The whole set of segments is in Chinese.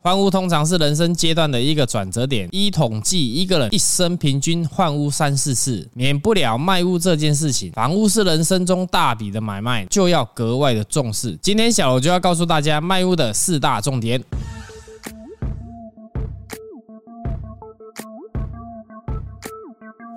换屋通常是人生阶段的一个转折点。一统计，一个人一生平均换屋三四次，免不了卖屋这件事情。房屋是人生中大笔的买卖，就要格外的重视。今天小罗就要告诉大家卖屋的四大重点。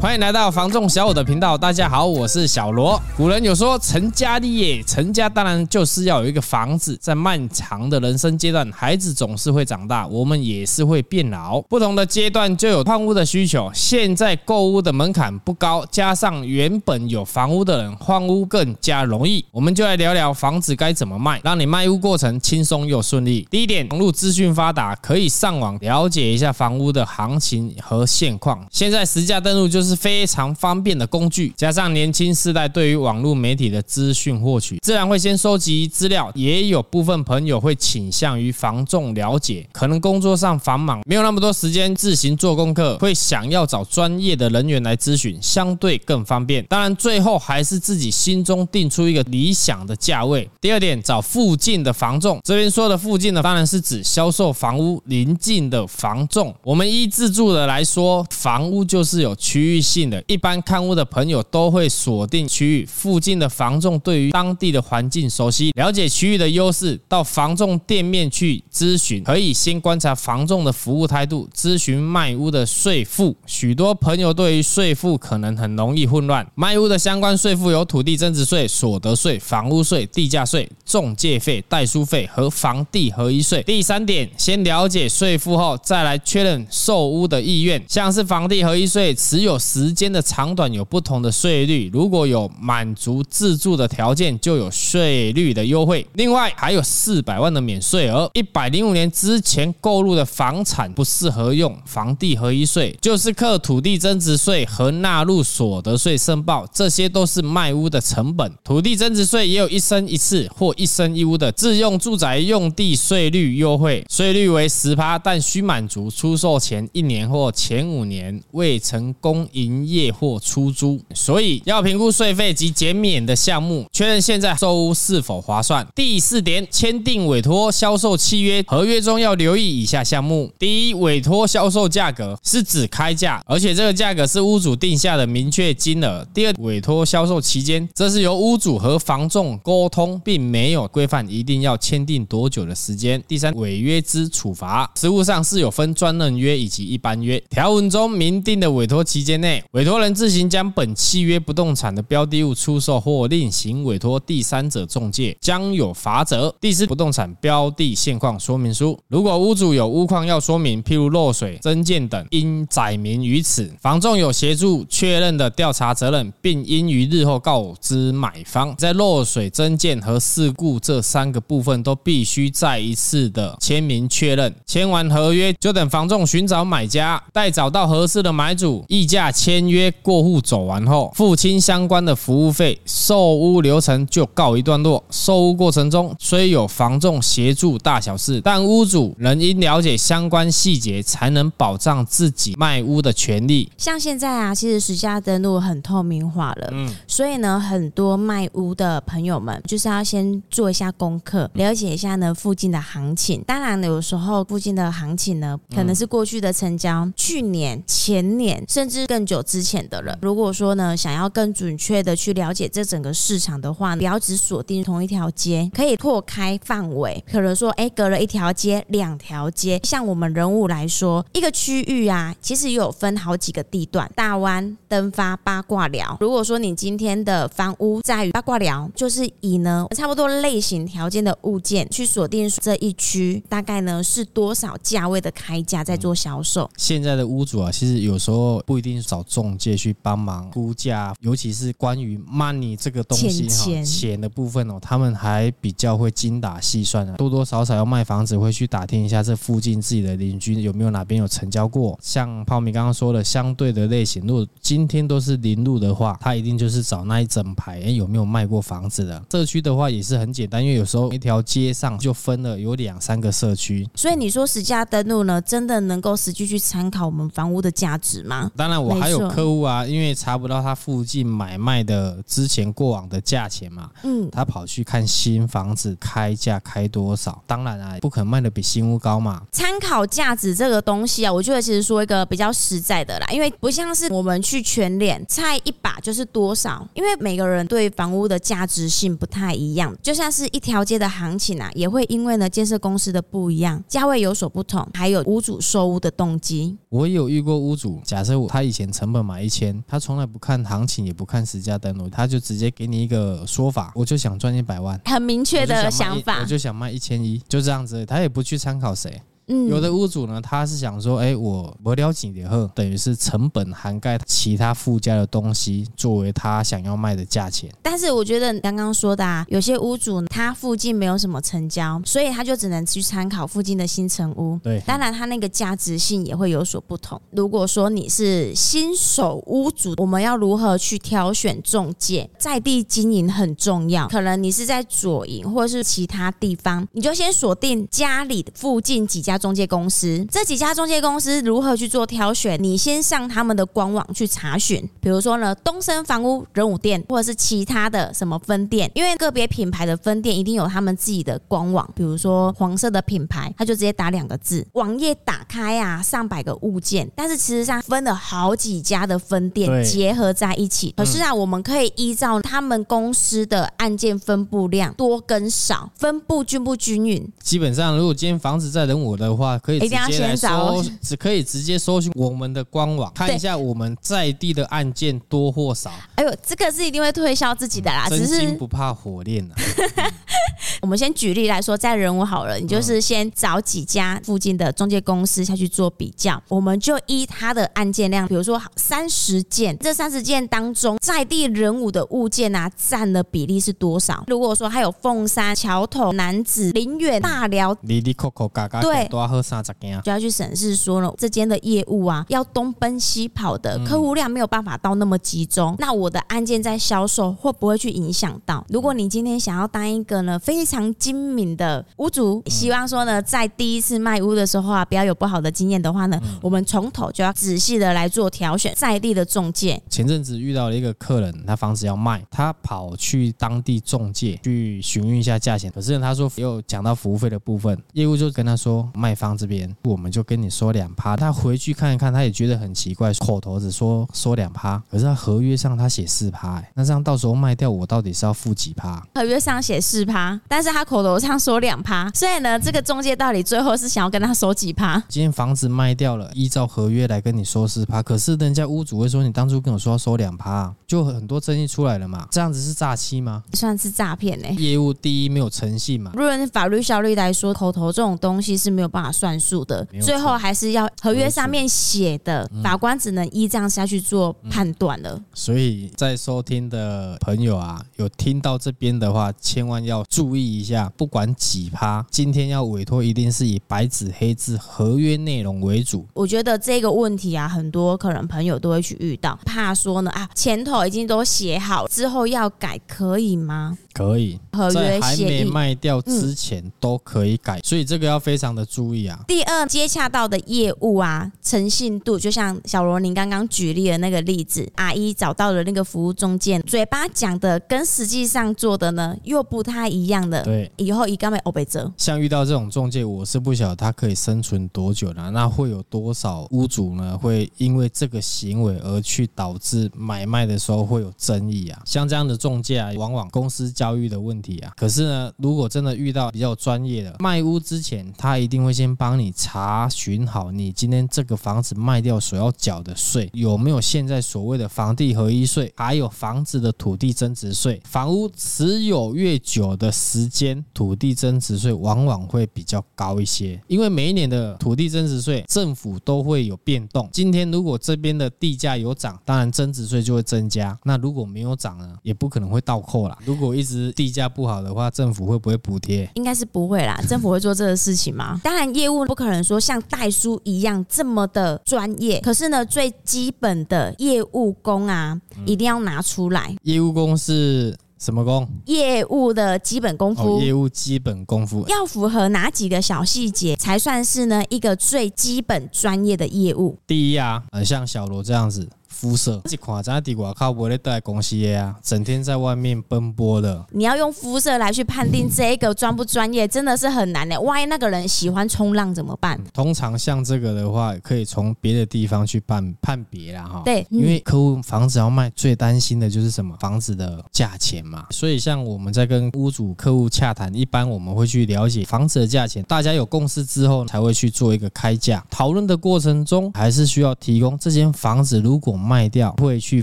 欢迎来到房仲小五的频道，大家好，我是小罗。古人有说成家立业，成家当然就是要有一个房子。在漫长的人生阶段，孩子总是会长大，我们也是会变老。不同的阶段就有换屋的需求。现在购屋的门槛不高，加上原本有房屋的人换屋更加容易。我们就来聊聊房子该怎么卖，让你卖屋过程轻松又顺利。第一点，网络资讯发达，可以上网了解一下房屋的行情和现况。现在实价登录就是。是非常方便的工具，加上年轻世代对于网络媒体的资讯获取，自然会先收集资料。也有部分朋友会倾向于房仲了解，可能工作上繁忙，没有那么多时间自行做功课，会想要找专业的人员来咨询，相对更方便。当然，最后还是自己心中定出一个理想的价位。第二点，找附近的房仲。这边说的附近的，当然是指销售房屋邻近的房仲。我们依自住的来说，房屋就是有区域性的，一般看屋的朋友都会锁定区域附近的房仲，对于当地的环境熟悉，了解区域的优势，到房仲店面去咨询，可以先观察房仲的服务态度，咨询卖屋的税负。许多朋友对于税负可能很容易混乱，卖屋的相关税负有土地增值税、所得税、房屋税、地价税、中介费、代书费和房地合一税。第三点，先了解税负后，再来确认售屋的意愿，像是房地合一税，持有时间的长短有不同的税率，如果有满足自住的条件，就有税率的优惠。另外还有四百万的免税额，一百零五年之前购入的房产不适合用房地合一税，就是课土地增值税和纳入所得税申报，这些都是卖屋的成本。土地增值税也有一生一次或一生一屋的自用住宅用地税率优惠，税率为十趴，但需满足出售前一年或前五年未成功营业或出租，所以要评估税费及减免的项目，确认现在收屋是否划算。第四点，签订委托销售契约，合约中要留意以下项目：第一，委托销售价格是指开价，而且这个价格是屋主定下的明确金额。第二，委托销售期间，这是由屋主和房仲沟通，并没有规范一定要签订多久的时间。第三，违约之处罚，实务上是有分专任约以及一般约，条文中明定的委托期间内，委托人自行将本契约不动产的标的物出售或另行委托第三者中介，将有罚则。第四，不动产标的现况说明书，如果屋主有屋况要说明，譬如漏水、增建等，应载明于此。房仲有协助确认的调查责任，并应于日后告知买方。在漏水、增建和事故这三个部分，都必须再一次的签名确认。签完合约，就等房仲寻找买家，待找到合适的买主，议价。签约过户走完后，付清相关的服务费，售屋流程就告一段落。售屋过程中虽有房仲协助大小事，但屋主仍应了解相关细节，才能保障自己卖屋的权利。像现在啊，其实实价登录很透明化了，嗯，所以呢，很多卖屋的朋友们就是要先做一下功课，了解一下呢附近的行情。当然，有时候附近的行情呢，可能是过去的成交，去年、前年，甚至更。久之前的人，如果说呢，想要更准确的去了解这整个市场的话，不要只锁定同一条街，可以拓开范围。可能说，哎，隔了一条街、两条街，像我们人物来说，一个区域啊，其实有分好几个地段：大湾、登发、八卦寮。如果说你今天的房屋在于八卦寮，就是以呢差不多类型条件的物件去锁定这一区，大概呢是多少价位的开价在做销售。现在的屋主啊，其实有时候不一定找。中介去帮忙估价，尤其是关于 money 这个东西哈，钱的部分哦，他们还比较会精打细算的，多多少少要卖房子会去打听一下这附近自己的邻居有没有哪边有成交过。像泡米刚刚说的，相对的类型，如果今天都是零路的话，他一定就是找那一整排，哎，有没有卖过房子的？社区的话也是很简单，因为有时候一条街上就分了有两三个社区，所以你说实价登录呢，真的能够实际去参考我们房屋的价值吗？当然，我还。有客户啊，因为查不到他附近买卖的之前过往的价钱嘛，嗯，他跑去看新房子开价开多少，当然啊，不可能卖的比新屋高嘛。参考价值这个东西啊，我觉得其实说一个比较实在的啦，因为不像是我们去全脸猜一把就是多少，因为每个人对房屋的价值性不太一样，就像是一条街的行情啊，也会因为呢建设公司的不一样，价位有所不同，还有屋主收屋的动机。我有遇过屋主，假设我他以前成本买一千，他从来不看行情，也不看实价登录，他就直接给你一个说法，我就想赚一百万，很明确的想法，我就想卖一千一，就这样子，他也不去参考谁。嗯，有的屋主呢，他是想说，哎、欸，我我了解以后，等于是成本涵盖其他附加的东西，作为他想要卖的价钱。但是我觉得你刚刚说的啊，有些屋主他附近没有什么成交，所以他就只能去参考附近的新城屋。对，当然他那个价值性也会有所不同。如果说你是新手屋主，我们要如何去挑选中介？在地经营很重要。可能你是在左营或者是其他地方，你就先锁定家里附近几家。中介公司，这几家中介公司如何去做挑选？你先上他们的官网去查询，比如说呢，东森房屋仁武店，或者是其他的什么分店，因为个别品牌的分店一定有他们自己的官网，比如说黄色的品牌，他就直接打两个字，网页打开啊，上百个物件，但是其实上分了好几家的分店结合在一起。可是啊，我们可以依照他们公司的案件分布量多跟少，分布均不均匀。基本上，如果今天房子在仁武的。的话可以直接来搜，只可以直接搜寻我们的官网，看一下我们在地的案件多或少。哎呦，这个是一定会推销自己的啦，真心不怕火炼呐。我们先举例来说，在人武好了，你就是先找几家附近的中介公司下去做比较，我们就依他的案件量，比如说三十件，这三十件当中，在地人武的物件啊，占的比例是多少？如果说还有凤山、桥头、男子、林远、大寮，哩哩扣扣嘎嘎，对。要喝三十件，就要去审视说了，这间的业务啊，要东奔西跑的，客户量没有办法到那么集中。那我的案件在销售会不会去影响到？如果你今天想要当一个呢非常精明的屋主，希望说呢在第一次卖屋的时候啊，不要有不好的经验的话呢，我们从头就要仔细的来做挑选，在地的中介。前阵子遇到了一个客人，他房子要卖，他跑去当地中介去询问一下价钱，可是他说又讲到服务费的部分，业务就跟他说卖。卖方这边，我们就跟你说两趴。他回去看一看，他也觉得很奇怪，口头只说说两趴，可是他合约上他写四趴，哎，那这样到时候卖掉，我到底是要付几趴？合约上写四趴，但是他口头上说两趴，所以呢，这个中介到底最后是想要跟他收几趴？今天房子卖掉了，依照合约来跟你收四趴，可是人家屋主会说你当初跟我说要收两趴，就很多争议出来了嘛？这样子是诈欺吗？算是诈骗呢。业务第一没有诚信嘛？论法律效率来说，口头这种东西是没有办法算数的，最后还是要合约上面写的，法官只能依这样下去做判断了。所以在收听的朋友啊，有听到这边的话，千万要注意一下，不管几趴，今天要委托一定是以白纸黑字合约内容为主。我觉得这个问题啊，很多可能朋友都会去遇到，怕说呢啊，前头已经都写好，之后要改可以吗？可以，在还没卖掉之前都可以改，所以这个要非常的注意啊。第二，接洽到的业务啊，诚信度，就像小罗您刚刚举例的那个例子，阿姨找到了那个服务中介，嘴巴讲的跟实际上做的呢又不太一样的。对，以后一个没欧北折。像遇到这种中介，我是不晓得他可以生存多久呢？那会有多少屋主呢？会因为这个行为而去导致买卖的时候会有争议啊？像这样的中介啊，往往公司交教育的问题啊，可是呢，如果真的遇到比较专业的卖屋之前，他一定会先帮你查询好你今天这个房子卖掉所要缴的税有没有现在所谓的房地合一税，还有房子的土地增值税。房屋持有越久的时间，土地增值税往往会比较高一些，因为每一年的土地增值税政府都会有变动。今天如果这边的地价有涨，当然增值税就会增加；那如果没有涨呢，也不可能会倒扣啦。如果一直地价不好的话，政府会不会补贴？应该是不会啦。政府会做这个事情吗？当然，业务不可能说像代书一样这么的专业。可是呢，最基本的业务功啊，一定要拿出来。业务功是什么功？业务的基本功夫。哦，业务基本功夫要符合哪几个小细节，才算是呢一个最基本专业的业务？第一啊，呃，像小罗这样子。肤色，这款咱伫外靠无咧带公司的呀，整天在外面奔波的。你要用肤色来去判定这个专不专业，真的是很难的。万一那个人喜欢冲浪怎么办？通常像这个的话，可以从别的地方去判判别啦哈。对，因为客户房子要卖，最担心的就是什么？房子的价钱嘛。所以像我们在跟屋主客户洽谈，一般我们会去了解房子的价钱，大家有共识之后才会去做一个开价。讨论的过程中，还是需要提供这间房子如果卖掉会去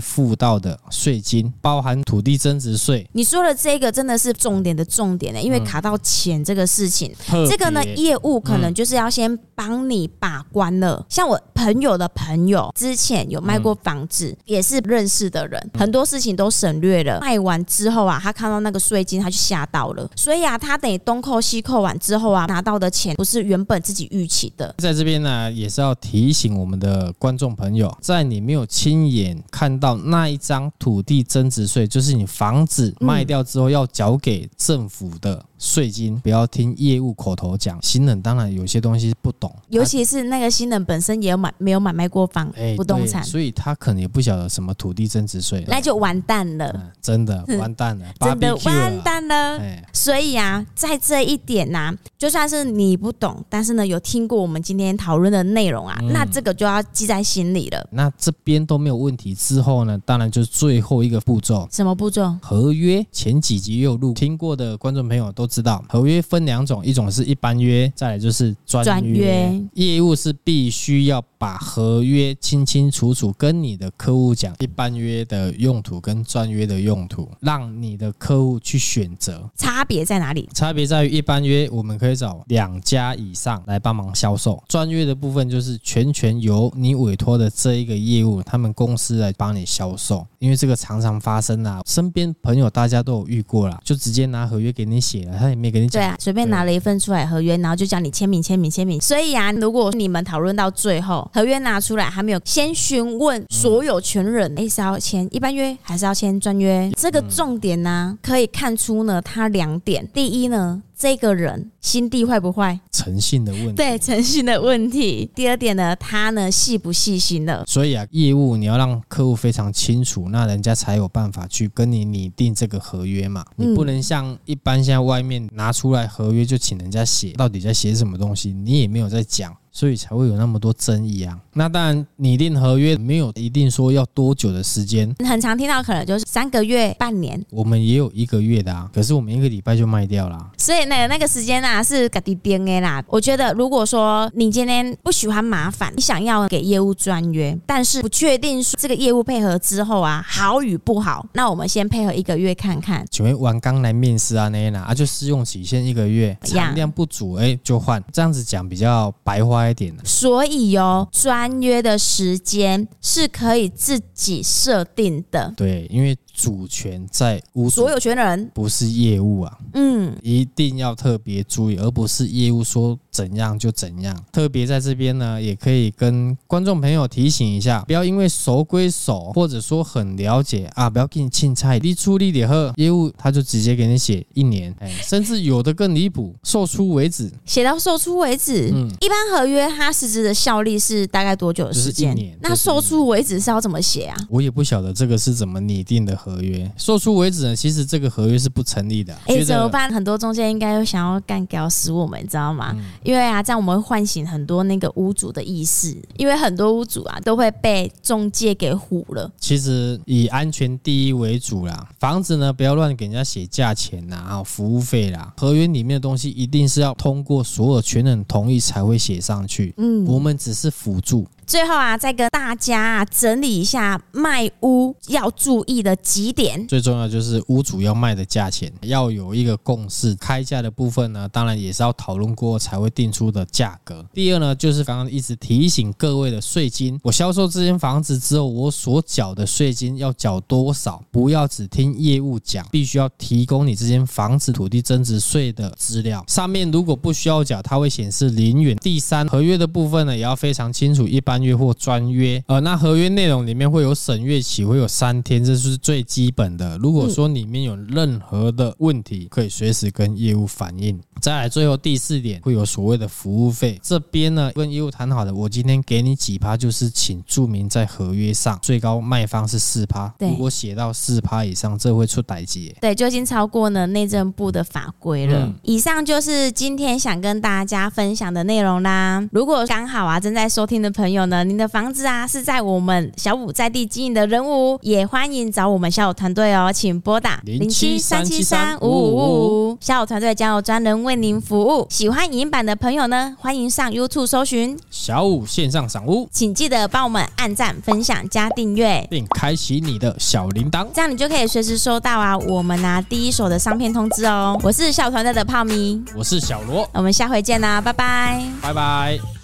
付到的税金，包含土地增值税。你说的这个真的是重点的重点呢，因为卡到钱这个事情，这个呢业务可能就是要先帮你把关了。像我朋友的朋友之前有卖过房子，也是认识的人，很多事情都省略了。卖完之后啊，他看到那个税金，他就吓到了。所以啊，他等于东扣西扣完之后啊，拿到的钱不是原本自己预期的。在这边呢，也是要提醒我们的观众朋友，在你没有亲眼看到那一张土地增值税，就是你房子卖掉之后要缴给政府的税金，不要听业务口头讲。新人当然有些东西不懂，尤其是那个新人本身也有买没有买卖过房不动产，所以他可能也不晓得什么土地增值税，那就完蛋了，真的 完蛋了，真的完蛋了。所以啊，在这一点呢，就算是你不懂，但是呢有听过我们今天讨论的内容啊，那这个就要记在心里了。那这边都没有问题之后呢，当然就是最后一个步骤，什么步骤？合约。前几集也有录听过的观众朋友都知道，合约分两种，一种是一般约，再来就是专约。业务是必须要把合约清清楚楚跟你的客户讲，一般约的用途跟专约的用途，让你的客户去选择。差别在哪里？差别在于一般约我们可以找两家以上来帮忙销售，专约的部分就是全权由你委托的这一个业务，他们公司来帮你销售。因为这个常常发生啊，身边朋友大家都有遇过啦，就直接拿合约给你写了，他也没给你讲。对啊，随便拿了一份出来合约，然后就叫你签名、签名、签名。所以啊，如果你们讨论到最后，合约拿出来还没有先询问所有权人，哎，是要签一般约还是要签专约？这个重点呢，可以看出呢，它两点。第一呢。这个人心地坏不坏？诚信的问题。对，诚信的问题。第二点呢，他呢细不细心的。所以啊，业务你要让客户非常清楚，那人家才有办法去跟你拟定这个合约嘛。你不能像一般现在外面拿出来合约就请人家写，到底在写什么东西，你也没有在讲。所以才会有那么多争议啊！那当然，拟定合约没有一定说要多久的时间，很常听到可能就是三个月、半年。我们也有一个月的啊，可是我们一个礼拜就卖掉了。所以那个那个时间啊，是自己编的啦。我觉得，如果说你今天不喜欢麻烦，你想要给业务专约，但是不确定说这个业务配合之后啊好与不好，那我们先配合一个月看看。请问完刚来面试啊，那那啊就试用期限一个月，产量不足哎就换，这样子讲比较白话。所以哦，专约的时间是可以自己设定的。对，因为。主权在屋，所有权人。不是业务啊，嗯，一定要特别注意，而不是业务说怎样就怎样。特别在这边呢，也可以跟观众朋友提醒一下，不要因为熟归熟，或者说很了解啊，不要给你青菜，你出力点喝业务，他就直接给你写一年，哎，甚至有的更离谱，售出为止，写到售出为止。嗯，一般合约它实质的效力是大概多久的时间？就是一年。那售出为止是要怎么写啊？我也不晓得这个是怎么拟定的。合约售出为止呢？其实这个合约是不成立的。哎，怎么办？很多中介应该又想要干掉死我们，你知道吗？嗯、因为啊，这样我们会唤醒很多那个屋主的意识，因为很多屋主啊都会被中介给唬了。其实以安全第一为主啦，房子呢不要乱给人家写价钱呐，啊，服务费啦，合约里面的东西一定是要通过所有权人同意才会写上去。嗯，我们只是辅助。最后啊，再跟大家啊整理一下卖屋要注意的几点。最重要就是屋主要卖的价钱要有一个共识，开价的部分呢，当然也是要讨论过才会定出的价格。第二呢，就是刚刚一直提醒各位的税金，我销售这间房子之后，我所缴的税金要缴多少？不要只听业务讲，必须要提供你这间房子土地增值税的资料。上面如果不需要缴，它会显示零元。第三，合约的部分呢，也要非常清楚，一般。约或专约，呃，那合约内容里面会有审阅期，会有三天，这是最基本的。如果说里面有任何的问题，可以随时跟业务反映。再来，最后第四点会有所谓的服务费，这边呢跟业务谈好的，我今天给你几趴，就是请注明在合约上，最高卖方是四趴。如果写到四趴以上，这会出代志。对，就已经超过呢内政部的法规了。嗯、以上就是今天想跟大家分享的内容啦。如果刚好啊正在收听的朋友呢，您的房子啊是在我们小五在地经营的人物，也欢迎找我们小五团队哦，请拨打零七三七三五五五五，小五团队将有专人为您服务。喜欢影音版的朋友呢，欢迎上 YouTube 搜寻。小五线上赏屋，请记得帮我们按赞、分享、加订阅，并开启你的小铃铛，这样你就可以随时收到啊我们拿第一手的商片通知哦。我是小团队的泡咪，我是小罗，我们下回见啦，拜拜，拜拜。